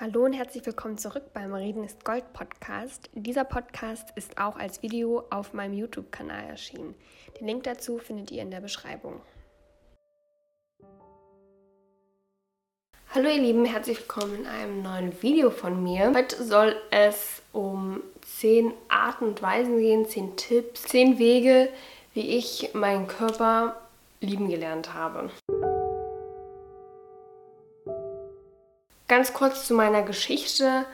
Hallo und herzlich willkommen zurück beim Reden ist Gold Podcast. Dieser Podcast ist auch als Video auf meinem YouTube-Kanal erschienen. Den Link dazu findet ihr in der Beschreibung. Hallo ihr Lieben, herzlich willkommen in einem neuen Video von mir. Heute soll es um 10 Arten und Weisen gehen, 10 Tipps, 10 Wege, wie ich meinen Körper lieben gelernt habe. Ganz kurz zu meiner Geschichte.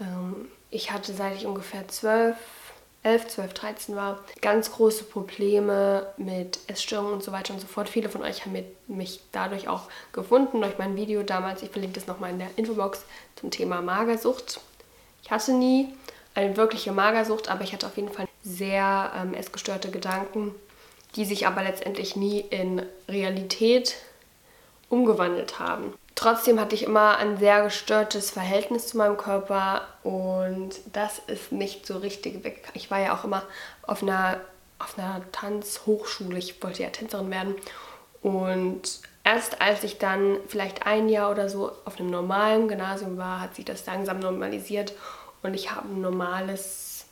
Ähm, ich hatte, seit ich ungefähr 12, 11, 12, 13 war, ganz große Probleme mit Essstörungen und so weiter und so fort. Viele von euch haben mich dadurch auch gefunden, durch mein Video damals. Ich verlinke das nochmal in der Infobox zum Thema Magersucht. Ich hatte nie eine wirkliche Magersucht, aber ich hatte auf jeden Fall sehr ähm, essgestörte Gedanken, die sich aber letztendlich nie in Realität umgewandelt haben. Trotzdem hatte ich immer ein sehr gestörtes Verhältnis zu meinem Körper und das ist nicht so richtig weg. Ich war ja auch immer auf einer, auf einer Tanzhochschule, ich wollte ja Tänzerin werden und erst als ich dann vielleicht ein Jahr oder so auf einem normalen Gymnasium war, hat sich das langsam normalisiert und ich habe ein normales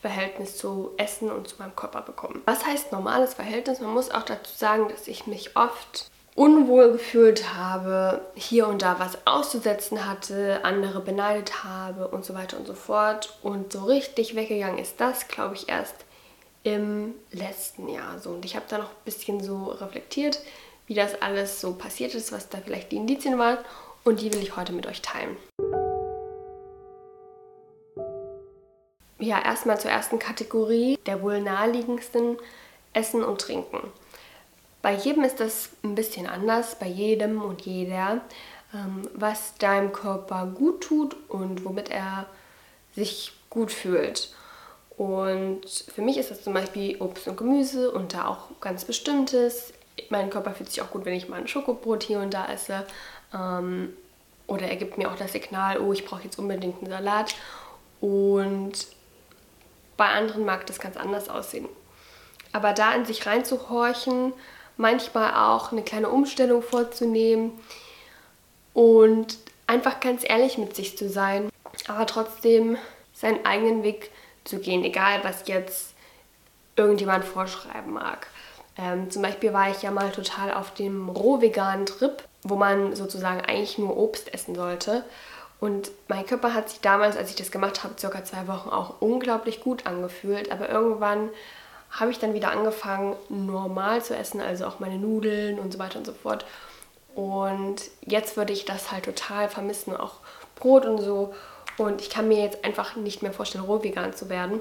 Verhältnis zu Essen und zu meinem Körper bekommen. Was heißt normales Verhältnis? Man muss auch dazu sagen, dass ich mich oft unwohl gefühlt habe, hier und da was auszusetzen hatte, andere beneidet habe und so weiter und so fort. Und so richtig weggegangen ist das, glaube ich, erst im letzten Jahr so. Und ich habe da noch ein bisschen so reflektiert, wie das alles so passiert ist, was da vielleicht die Indizien waren. Und die will ich heute mit euch teilen. Ja, erstmal zur ersten Kategorie, der wohl naheliegendsten Essen und Trinken. Bei jedem ist das ein bisschen anders, bei jedem und jeder, ähm, was deinem Körper gut tut und womit er sich gut fühlt. Und für mich ist das zum Beispiel Obst und Gemüse und da auch ganz bestimmtes. Mein Körper fühlt sich auch gut, wenn ich mal ein Schokobrot hier und da esse. Ähm, oder er gibt mir auch das Signal, oh, ich brauche jetzt unbedingt einen Salat. Und bei anderen mag das ganz anders aussehen. Aber da in sich reinzuhorchen, manchmal auch eine kleine Umstellung vorzunehmen und einfach ganz ehrlich mit sich zu sein, aber trotzdem seinen eigenen Weg zu gehen, egal was jetzt irgendjemand vorschreiben mag. Ähm, zum Beispiel war ich ja mal total auf dem rohveganen Trip, wo man sozusagen eigentlich nur Obst essen sollte. Und mein Körper hat sich damals, als ich das gemacht habe, circa zwei Wochen auch unglaublich gut angefühlt. Aber irgendwann habe ich dann wieder angefangen, normal zu essen, also auch meine Nudeln und so weiter und so fort. Und jetzt würde ich das halt total vermissen, auch Brot und so. Und ich kann mir jetzt einfach nicht mehr vorstellen, roh vegan zu werden,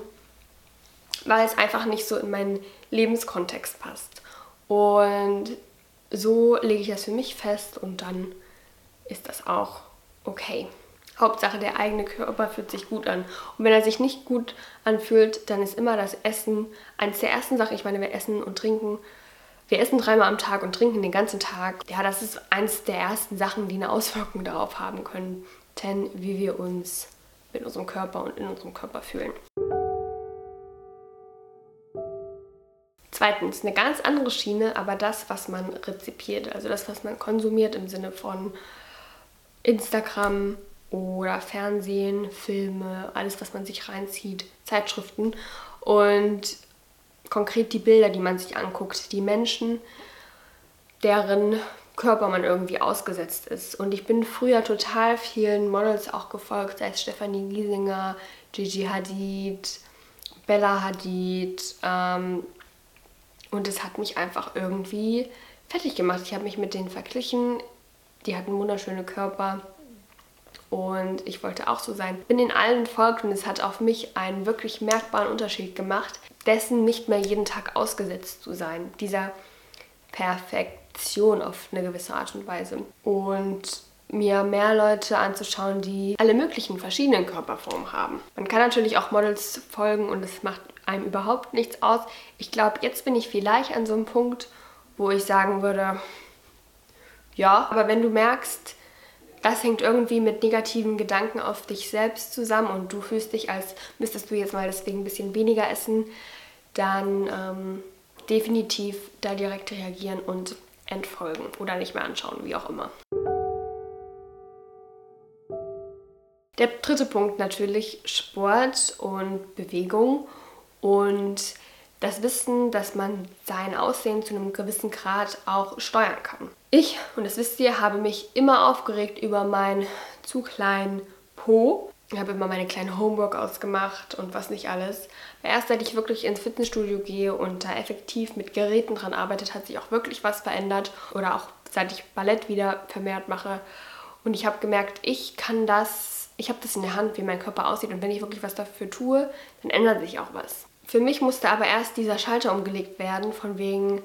weil es einfach nicht so in meinen Lebenskontext passt. Und so lege ich das für mich fest und dann ist das auch okay. Hauptsache, der eigene Körper fühlt sich gut an. Und wenn er sich nicht gut anfühlt, dann ist immer das Essen eines der ersten Sachen. Ich meine, wir essen und trinken. Wir essen dreimal am Tag und trinken den ganzen Tag. Ja, das ist eines der ersten Sachen, die eine Auswirkung darauf haben können, denn wie wir uns mit unserem Körper und in unserem Körper fühlen. Zweitens, eine ganz andere Schiene, aber das, was man rezipiert, also das, was man konsumiert im Sinne von Instagram, oder Fernsehen, Filme, alles, was man sich reinzieht, Zeitschriften und konkret die Bilder, die man sich anguckt, die Menschen, deren Körper man irgendwie ausgesetzt ist. Und ich bin früher total vielen Models auch gefolgt, sei es Stefanie Giesinger, Gigi Hadid, Bella Hadid. Ähm, und es hat mich einfach irgendwie fertig gemacht. Ich habe mich mit denen verglichen. Die hatten wunderschöne Körper und ich wollte auch so sein. Bin in allen entfolgt und es hat auf mich einen wirklich merkbaren Unterschied gemacht, dessen nicht mehr jeden Tag ausgesetzt zu sein. Dieser Perfektion auf eine gewisse Art und Weise. Und mir mehr Leute anzuschauen, die alle möglichen verschiedenen Körperformen haben. Man kann natürlich auch Models folgen und es macht einem überhaupt nichts aus. Ich glaube, jetzt bin ich vielleicht an so einem Punkt, wo ich sagen würde, ja, aber wenn du merkst, das hängt irgendwie mit negativen Gedanken auf dich selbst zusammen und du fühlst dich, als müsstest du jetzt mal deswegen ein bisschen weniger essen, dann ähm, definitiv da direkt reagieren und entfolgen oder nicht mehr anschauen, wie auch immer. Der dritte Punkt natürlich Sport und Bewegung und das Wissen, dass man sein Aussehen zu einem gewissen Grad auch steuern kann. Ich, und das wisst ihr, habe mich immer aufgeregt über meinen zu kleinen Po. Ich habe immer meine kleinen Homeworkouts gemacht und was nicht alles. Erst seit ich wirklich ins Fitnessstudio gehe und da effektiv mit Geräten dran arbeitet, hat sich auch wirklich was verändert. Oder auch seit ich Ballett wieder vermehrt mache. Und ich habe gemerkt, ich kann das, ich habe das in der Hand, wie mein Körper aussieht. Und wenn ich wirklich was dafür tue, dann ändert sich auch was. Für mich musste aber erst dieser Schalter umgelegt werden, von wegen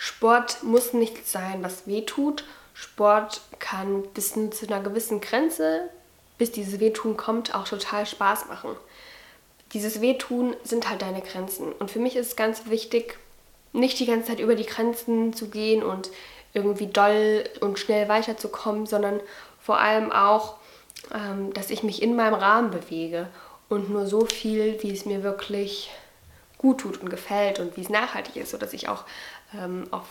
Sport muss nichts sein, was weh tut. Sport kann bis zu einer gewissen Grenze, bis dieses Wehtun kommt, auch total Spaß machen. Dieses Wehtun sind halt deine Grenzen. Und für mich ist es ganz wichtig, nicht die ganze Zeit über die Grenzen zu gehen und irgendwie doll und schnell weiterzukommen, sondern vor allem auch, ähm, dass ich mich in meinem Rahmen bewege und nur so viel, wie es mir wirklich gut tut und gefällt und wie es nachhaltig ist, sodass ich auch ähm, auf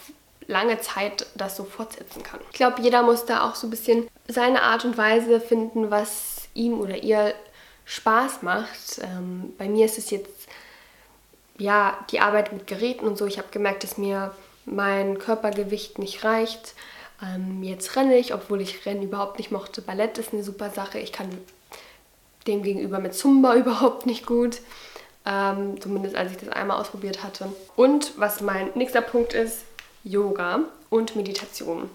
lange Zeit das so fortsetzen kann. Ich glaube, jeder muss da auch so ein bisschen seine Art und Weise finden, was ihm oder ihr Spaß macht. Ähm, bei mir ist es jetzt ja die Arbeit mit Geräten und so. Ich habe gemerkt, dass mir mein Körpergewicht nicht reicht. Ähm, jetzt renne ich, obwohl ich Rennen überhaupt nicht mochte. Ballett ist eine super Sache. Ich kann dem gegenüber mit Zumba überhaupt nicht gut. Ähm, zumindest als ich das einmal ausprobiert hatte. Und was mein nächster Punkt ist, Yoga und Meditation.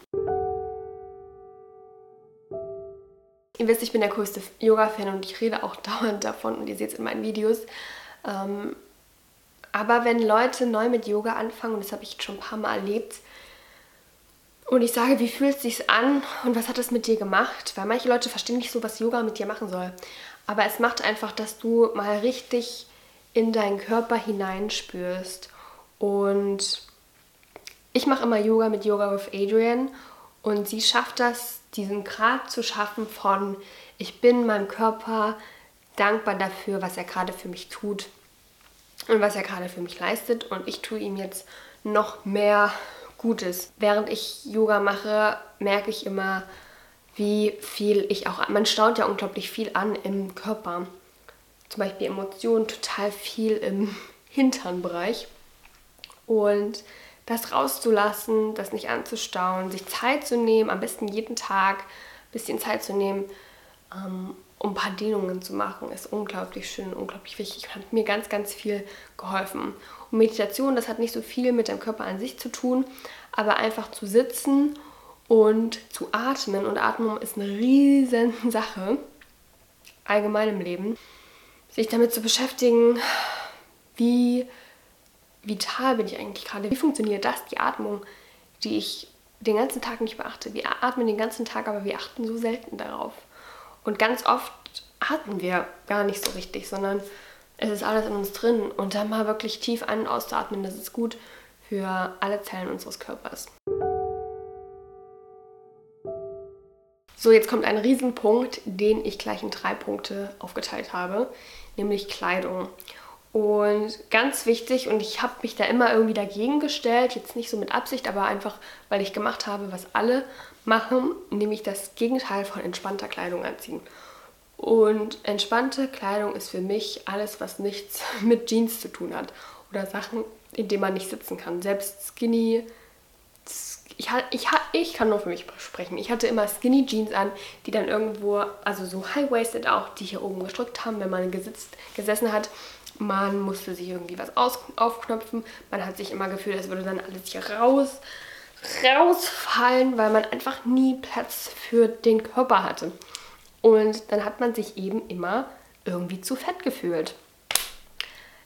Ihr wisst, ich bin der größte Yoga-Fan und ich rede auch dauernd davon und ihr seht es in meinen Videos. Ähm, aber wenn Leute neu mit Yoga anfangen, und das habe ich schon ein paar Mal erlebt, und ich sage, wie fühlt es sich an und was hat es mit dir gemacht? Weil manche Leute verstehen nicht so, was Yoga mit dir machen soll. Aber es macht einfach, dass du mal richtig in deinen Körper hineinspürst. Und ich mache immer Yoga mit Yoga with Adrian und sie schafft das, diesen Grad zu schaffen von ich bin meinem Körper dankbar dafür, was er gerade für mich tut und was er gerade für mich leistet und ich tue ihm jetzt noch mehr Gutes. Während ich Yoga mache, merke ich immer, wie viel ich auch, man staut ja unglaublich viel an im Körper. Zum Beispiel Emotionen, total viel im Hinternbereich. Und das rauszulassen, das nicht anzustauen, sich Zeit zu nehmen, am besten jeden Tag ein bisschen Zeit zu nehmen, ähm, um ein paar Dehnungen zu machen, ist unglaublich schön, unglaublich wichtig. Hat mir ganz, ganz viel geholfen. Und Meditation, das hat nicht so viel mit dem Körper an sich zu tun, aber einfach zu sitzen und zu atmen. Und Atmung ist eine riesen Sache, allgemein im Leben. Sich damit zu beschäftigen, wie vital bin ich eigentlich gerade? Wie funktioniert das, die Atmung, die ich den ganzen Tag nicht beachte? Wir atmen den ganzen Tag, aber wir achten so selten darauf. Und ganz oft atmen wir gar nicht so richtig, sondern es ist alles in uns drin. Und dann mal wirklich tief ein- und auszuatmen, das ist gut für alle Zellen unseres Körpers. So, jetzt kommt ein Riesenpunkt, den ich gleich in drei Punkte aufgeteilt habe, nämlich Kleidung. Und ganz wichtig, und ich habe mich da immer irgendwie dagegen gestellt, jetzt nicht so mit Absicht, aber einfach, weil ich gemacht habe, was alle machen, nämlich das Gegenteil von entspannter Kleidung anziehen. Und entspannte Kleidung ist für mich alles, was nichts mit Jeans zu tun hat oder Sachen, in denen man nicht sitzen kann. Selbst Skinny, ich, ich, ich kann nur für mich sprechen. Ich hatte immer Skinny Jeans an, die dann irgendwo, also so high-waisted auch, die hier oben gestrückt haben, wenn man gesitzt, gesessen hat man musste sich irgendwie was aus, aufknöpfen. Man hat sich immer gefühlt, als würde dann alles hier raus, rausfallen, weil man einfach nie Platz für den Körper hatte. Und dann hat man sich eben immer irgendwie zu fett gefühlt.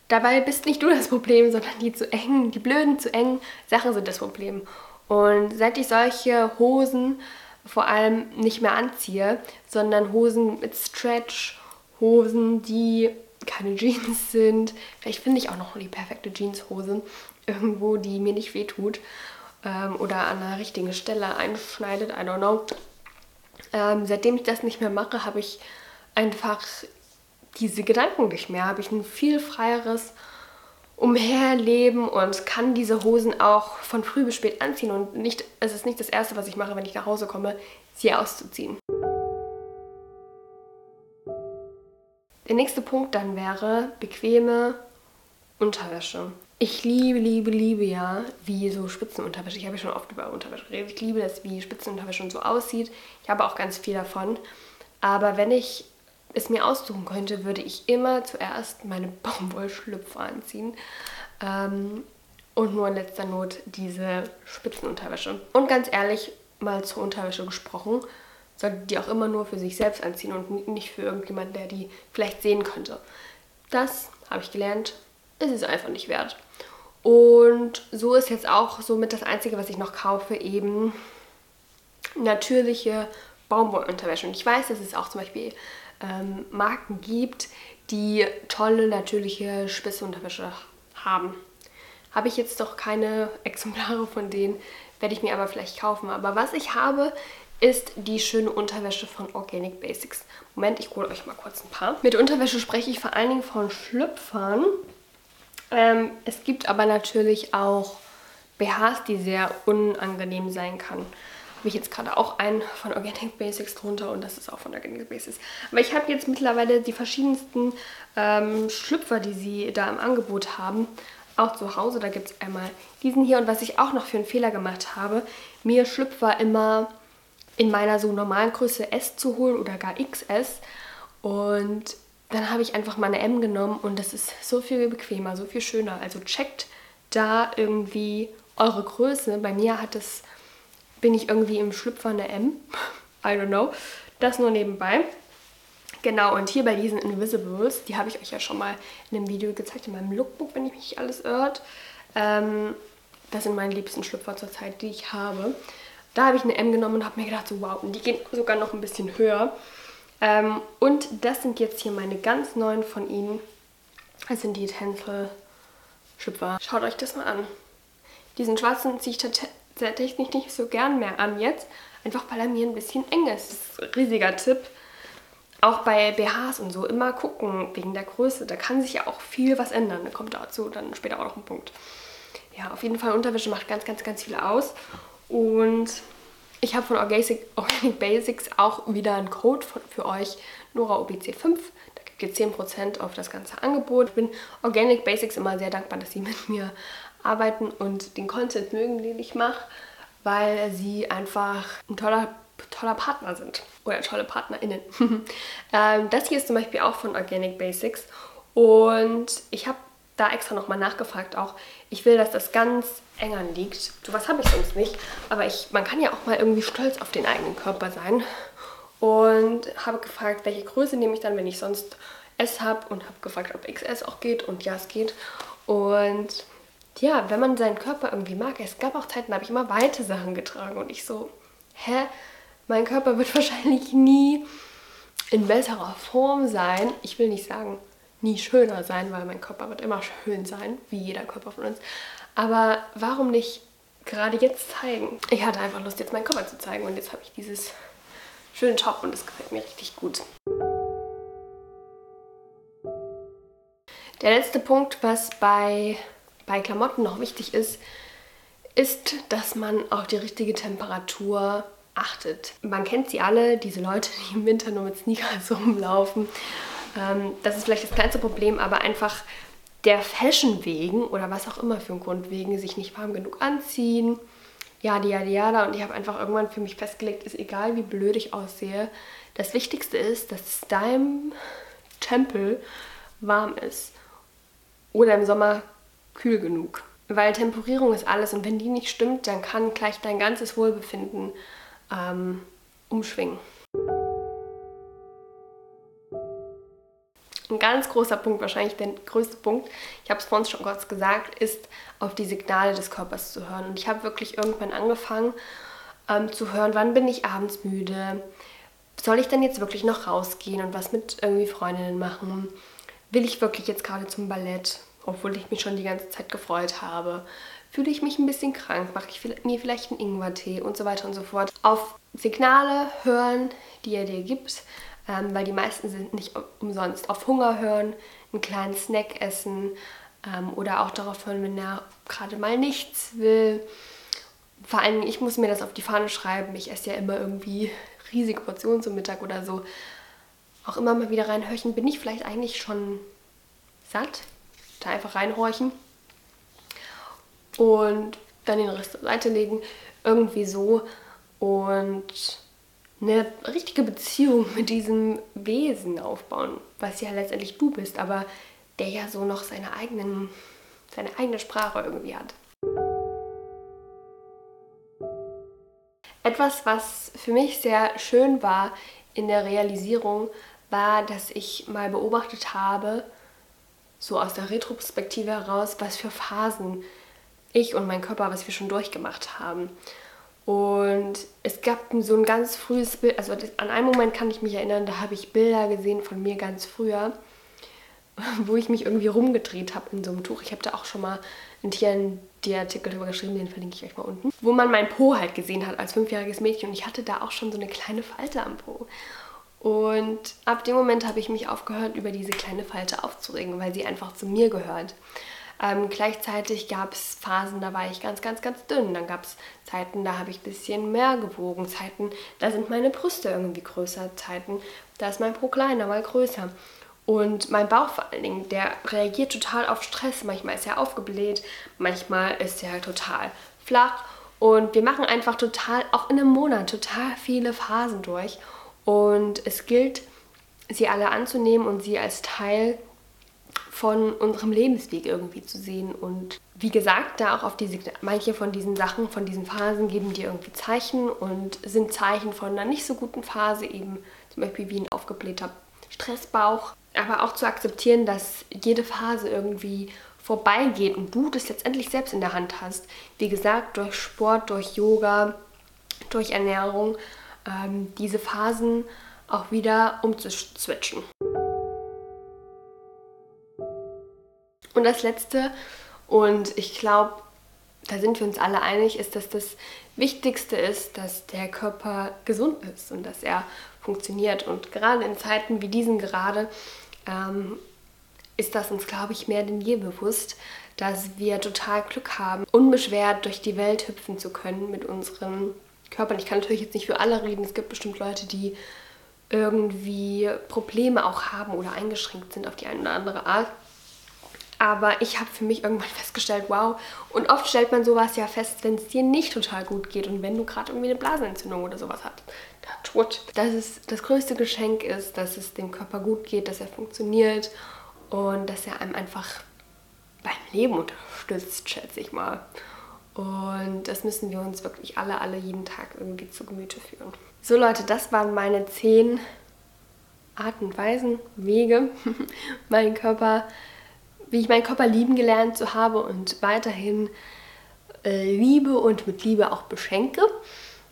Dabei bist nicht du das Problem, sondern die zu engen, die blöden zu engen Sachen sind das Problem. Und seit ich solche Hosen vor allem nicht mehr anziehe, sondern Hosen mit Stretch, Hosen, die keine Jeans sind. Vielleicht finde ich auch noch die perfekte Jeanshose irgendwo, die mir nicht wehtut ähm, oder an der richtigen Stelle einschneidet. I don't know. Ähm, seitdem ich das nicht mehr mache, habe ich einfach diese Gedanken nicht mehr. Habe ich ein viel freieres Umherleben und kann diese Hosen auch von früh bis spät anziehen. Und nicht, es ist nicht das Erste, was ich mache, wenn ich nach Hause komme, sie auszuziehen. Der nächste Punkt dann wäre bequeme Unterwäsche. Ich liebe, liebe, liebe ja, wie so Spitzenunterwäsche. Ich habe ja schon oft über Unterwäsche geredet. Ich liebe das, wie Spitzenunterwäsche und so aussieht. Ich habe auch ganz viel davon. Aber wenn ich es mir aussuchen könnte, würde ich immer zuerst meine Baumwollschlüpfer anziehen. Ähm, und nur in letzter Not diese Spitzenunterwäsche. Und ganz ehrlich, mal zur Unterwäsche gesprochen, sollte die auch immer nur für sich selbst anziehen und nicht für irgendjemanden, der die vielleicht sehen könnte. Das habe ich gelernt, ist es einfach nicht wert. Und so ist jetzt auch somit das Einzige, was ich noch kaufe, eben natürliche Baumwollunterwäsche. Und ich weiß, dass es auch zum Beispiel ähm, Marken gibt, die tolle natürliche Spitzenunterwäsche haben. Habe ich jetzt doch keine Exemplare von denen, werde ich mir aber vielleicht kaufen. Aber was ich habe, ist die schöne Unterwäsche von Organic Basics. Moment, ich hole euch mal kurz ein paar. Mit Unterwäsche spreche ich vor allen Dingen von Schlüpfern. Ähm, es gibt aber natürlich auch BHs, die sehr unangenehm sein kann. Habe ich jetzt gerade auch einen von Organic Basics drunter und das ist auch von Organic Basics. Aber ich habe jetzt mittlerweile die verschiedensten ähm, Schlüpfer, die sie da im Angebot haben auch zu Hause. Da gibt es einmal diesen hier. Und was ich auch noch für einen Fehler gemacht habe, mir Schlüpfer immer in meiner so normalen Größe S zu holen oder gar XS. Und dann habe ich einfach meine M genommen und das ist so viel bequemer, so viel schöner. Also checkt da irgendwie eure Größe. Bei mir hat es, bin ich irgendwie im Schlüpfer eine M. I don't know. Das nur nebenbei. Genau, und hier bei diesen Invisibles, die habe ich euch ja schon mal in einem Video gezeigt, in meinem Lookbook, wenn ich mich nicht alles irrt. Ähm, das sind meine liebsten Schlüpfer zurzeit, die ich habe. Da habe ich eine M genommen und habe mir gedacht, so wow, und die gehen sogar noch ein bisschen höher. Ähm, und das sind jetzt hier meine ganz neuen von ihnen. Das sind die Tencel Schlüpfer. Schaut euch das mal an. Diesen schwarzen ziehe ich tatsächlich nicht so gern mehr an jetzt. Einfach weil er mir ein bisschen eng ist. Das ist ein riesiger Tipp auch bei BHs und so immer gucken wegen der Größe. Da kann sich ja auch viel was ändern. Da kommt dazu dann später auch noch ein Punkt. Ja, auf jeden Fall Unterwäsche macht ganz, ganz, ganz viel aus. Und ich habe von Organic, Organic Basics auch wieder einen Code für euch, NoraOBC5. Da gibt ihr 10% auf das ganze Angebot. Ich bin Organic Basics immer sehr dankbar, dass sie mit mir arbeiten und den Content mögen, den ich mache, weil sie einfach ein toller toller Partner sind. Oder tolle PartnerInnen. ähm, das hier ist zum Beispiel auch von Organic Basics. Und ich habe da extra nochmal nachgefragt auch. Ich will, dass das ganz eng anliegt. So was habe ich sonst nicht. Aber ich, man kann ja auch mal irgendwie stolz auf den eigenen Körper sein. Und habe gefragt, welche Größe nehme ich dann, wenn ich sonst S habe. Und habe gefragt, ob XS auch geht. Und ja, es geht. Und ja, wenn man seinen Körper irgendwie mag. Es gab auch Zeiten, da habe ich immer weite Sachen getragen. Und ich so, hä? Mein Körper wird wahrscheinlich nie in besserer Form sein. Ich will nicht sagen, nie schöner sein, weil mein Körper wird immer schön sein, wie jeder Körper von uns. Aber warum nicht gerade jetzt zeigen? Ich hatte einfach Lust, jetzt meinen Körper zu zeigen und jetzt habe ich dieses schöne Top und es gefällt mir richtig gut. Der letzte Punkt, was bei, bei Klamotten noch wichtig ist, ist, dass man auch die richtige Temperatur achtet. Man kennt sie alle, diese Leute, die im Winter nur mit Sneakers rumlaufen. Ähm, das ist vielleicht das kleinste Problem, aber einfach der Fashion wegen oder was auch immer für einen Grund wegen sich nicht warm genug anziehen. Ja, die, ja, die, ja, Und ich habe einfach irgendwann für mich festgelegt, ist egal, wie blöd ich aussehe. Das Wichtigste ist, dass dein Tempel warm ist. Oder im Sommer kühl genug. Weil Temperierung ist alles und wenn die nicht stimmt, dann kann gleich dein ganzes Wohlbefinden ähm, umschwingen. Ein ganz großer Punkt, wahrscheinlich der größte Punkt, ich habe es vorhin schon kurz gesagt, ist auf die Signale des Körpers zu hören. Und ich habe wirklich irgendwann angefangen ähm, zu hören, wann bin ich abends müde, soll ich denn jetzt wirklich noch rausgehen und was mit irgendwie Freundinnen machen? Will ich wirklich jetzt gerade zum Ballett, obwohl ich mich schon die ganze Zeit gefreut habe? Fühle ich mich ein bisschen krank? Mache ich mir vielleicht einen Ingwertee und so weiter und so fort? Auf Signale hören, die er dir gibt, ähm, weil die meisten sind nicht umsonst. Auf Hunger hören, einen kleinen Snack essen ähm, oder auch darauf hören, wenn er gerade mal nichts will. Vor allem, ich muss mir das auf die Fahne schreiben. Ich esse ja immer irgendwie riesige Portionen zum Mittag oder so. auch immer mal wieder reinhorchen. Bin ich vielleicht eigentlich schon satt? Da einfach reinhorchen und dann den Rest zur Seite legen. Irgendwie so. Und eine richtige Beziehung mit diesem Wesen aufbauen, was ja letztendlich du bist, aber der ja so noch seine, eigenen, seine eigene Sprache irgendwie hat. Etwas, was für mich sehr schön war in der Realisierung, war, dass ich mal beobachtet habe, so aus der Retrospektive heraus, was für Phasen ich und mein Körper, was wir schon durchgemacht haben. Und es gab so ein ganz frühes Bild, also an einen Moment kann ich mich erinnern, da habe ich Bilder gesehen von mir ganz früher, wo ich mich irgendwie rumgedreht habe in so einem Tuch. Ich habe da auch schon mal einen TND-Artikel darüber geschrieben, den verlinke ich euch mal unten. Wo man mein Po halt gesehen hat als fünfjähriges Mädchen und ich hatte da auch schon so eine kleine Falte am Po. Und ab dem Moment habe ich mich aufgehört, über diese kleine Falte aufzuregen, weil sie einfach zu mir gehört. Ähm, gleichzeitig gab es Phasen, da war ich ganz, ganz, ganz dünn. Dann gab es Zeiten, da habe ich ein bisschen mehr gewogen. Zeiten, da sind meine Brüste irgendwie größer. Zeiten, da ist mein Po kleiner, mal größer. Und mein Bauch vor allen Dingen, der reagiert total auf Stress. Manchmal ist er aufgebläht, manchmal ist er total flach. Und wir machen einfach total, auch in einem Monat, total viele Phasen durch. Und es gilt, sie alle anzunehmen und sie als Teil von unserem Lebensweg irgendwie zu sehen. Und wie gesagt, da auch auf diese, manche von diesen Sachen, von diesen Phasen geben dir irgendwie Zeichen und sind Zeichen von einer nicht so guten Phase, eben zum Beispiel wie ein aufgeblähter Stressbauch. Aber auch zu akzeptieren, dass jede Phase irgendwie vorbeigeht und du das letztendlich selbst in der Hand hast. Wie gesagt, durch Sport, durch Yoga, durch Ernährung, ähm, diese Phasen auch wieder umzuswitchen. Und das Letzte, und ich glaube, da sind wir uns alle einig, ist, dass das Wichtigste ist, dass der Körper gesund ist und dass er funktioniert. Und gerade in Zeiten wie diesen gerade ähm, ist das uns, glaube ich, mehr denn je bewusst, dass wir total Glück haben, unbeschwert durch die Welt hüpfen zu können mit unseren Körpern. Ich kann natürlich jetzt nicht für alle reden. Es gibt bestimmt Leute, die irgendwie Probleme auch haben oder eingeschränkt sind auf die eine oder andere Art. Aber ich habe für mich irgendwann festgestellt, wow. Und oft stellt man sowas ja fest, wenn es dir nicht total gut geht und wenn du gerade irgendwie eine Blasenentzündung oder sowas hast. Tut. Dass es das größte Geschenk ist, dass es dem Körper gut geht, dass er funktioniert und dass er einem einfach beim Leben unterstützt, schätze ich mal. Und das müssen wir uns wirklich alle, alle jeden Tag irgendwie zu Gemüte führen. So Leute, das waren meine zehn Arten und Weisen, Wege, meinen Körper wie ich meinen Körper lieben gelernt zu habe und weiterhin äh, liebe und mit Liebe auch beschenke.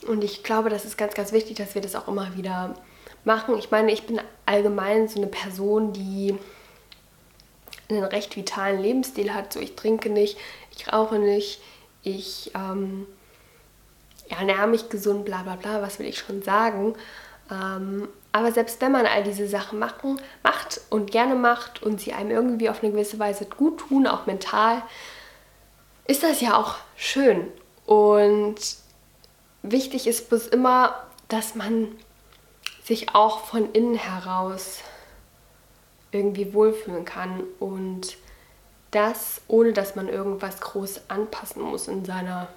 Und ich glaube, das ist ganz, ganz wichtig, dass wir das auch immer wieder machen. Ich meine, ich bin allgemein so eine Person, die einen recht vitalen Lebensstil hat. So, ich trinke nicht, ich rauche nicht, ich ähm, ernähre mich gesund, bla bla bla, was will ich schon sagen. Ähm, aber selbst wenn man all diese Sachen machen, macht und gerne macht und sie einem irgendwie auf eine gewisse Weise gut tun, auch mental, ist das ja auch schön. Und wichtig ist bloß immer, dass man sich auch von innen heraus irgendwie wohlfühlen kann und das ohne dass man irgendwas groß anpassen muss in seiner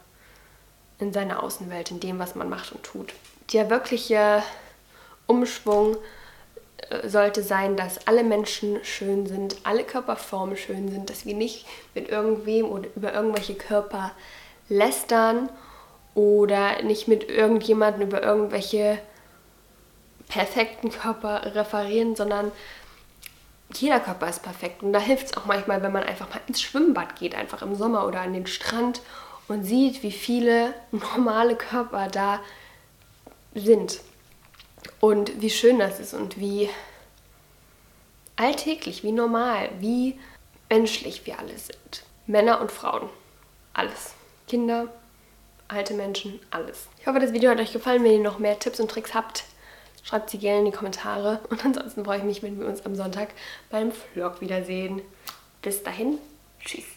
in seiner Außenwelt, in dem was man macht und tut. Der wirkliche Umschwung äh, sollte sein, dass alle Menschen schön sind, alle Körperformen schön sind, dass wir nicht mit irgendwem oder über irgendwelche Körper lästern oder nicht mit irgendjemandem über irgendwelche perfekten Körper referieren, sondern jeder Körper ist perfekt. Und da hilft es auch manchmal, wenn man einfach mal ins Schwimmbad geht, einfach im Sommer oder an den Strand und sieht, wie viele normale Körper da sind. Und wie schön das ist und wie alltäglich, wie normal, wie menschlich wir alle sind. Männer und Frauen. Alles. Kinder, alte Menschen, alles. Ich hoffe, das Video hat euch gefallen. Wenn ihr noch mehr Tipps und Tricks habt, schreibt sie gerne in die Kommentare. Und ansonsten freue ich mich, wenn wir uns am Sonntag beim Vlog wiedersehen. Bis dahin, tschüss.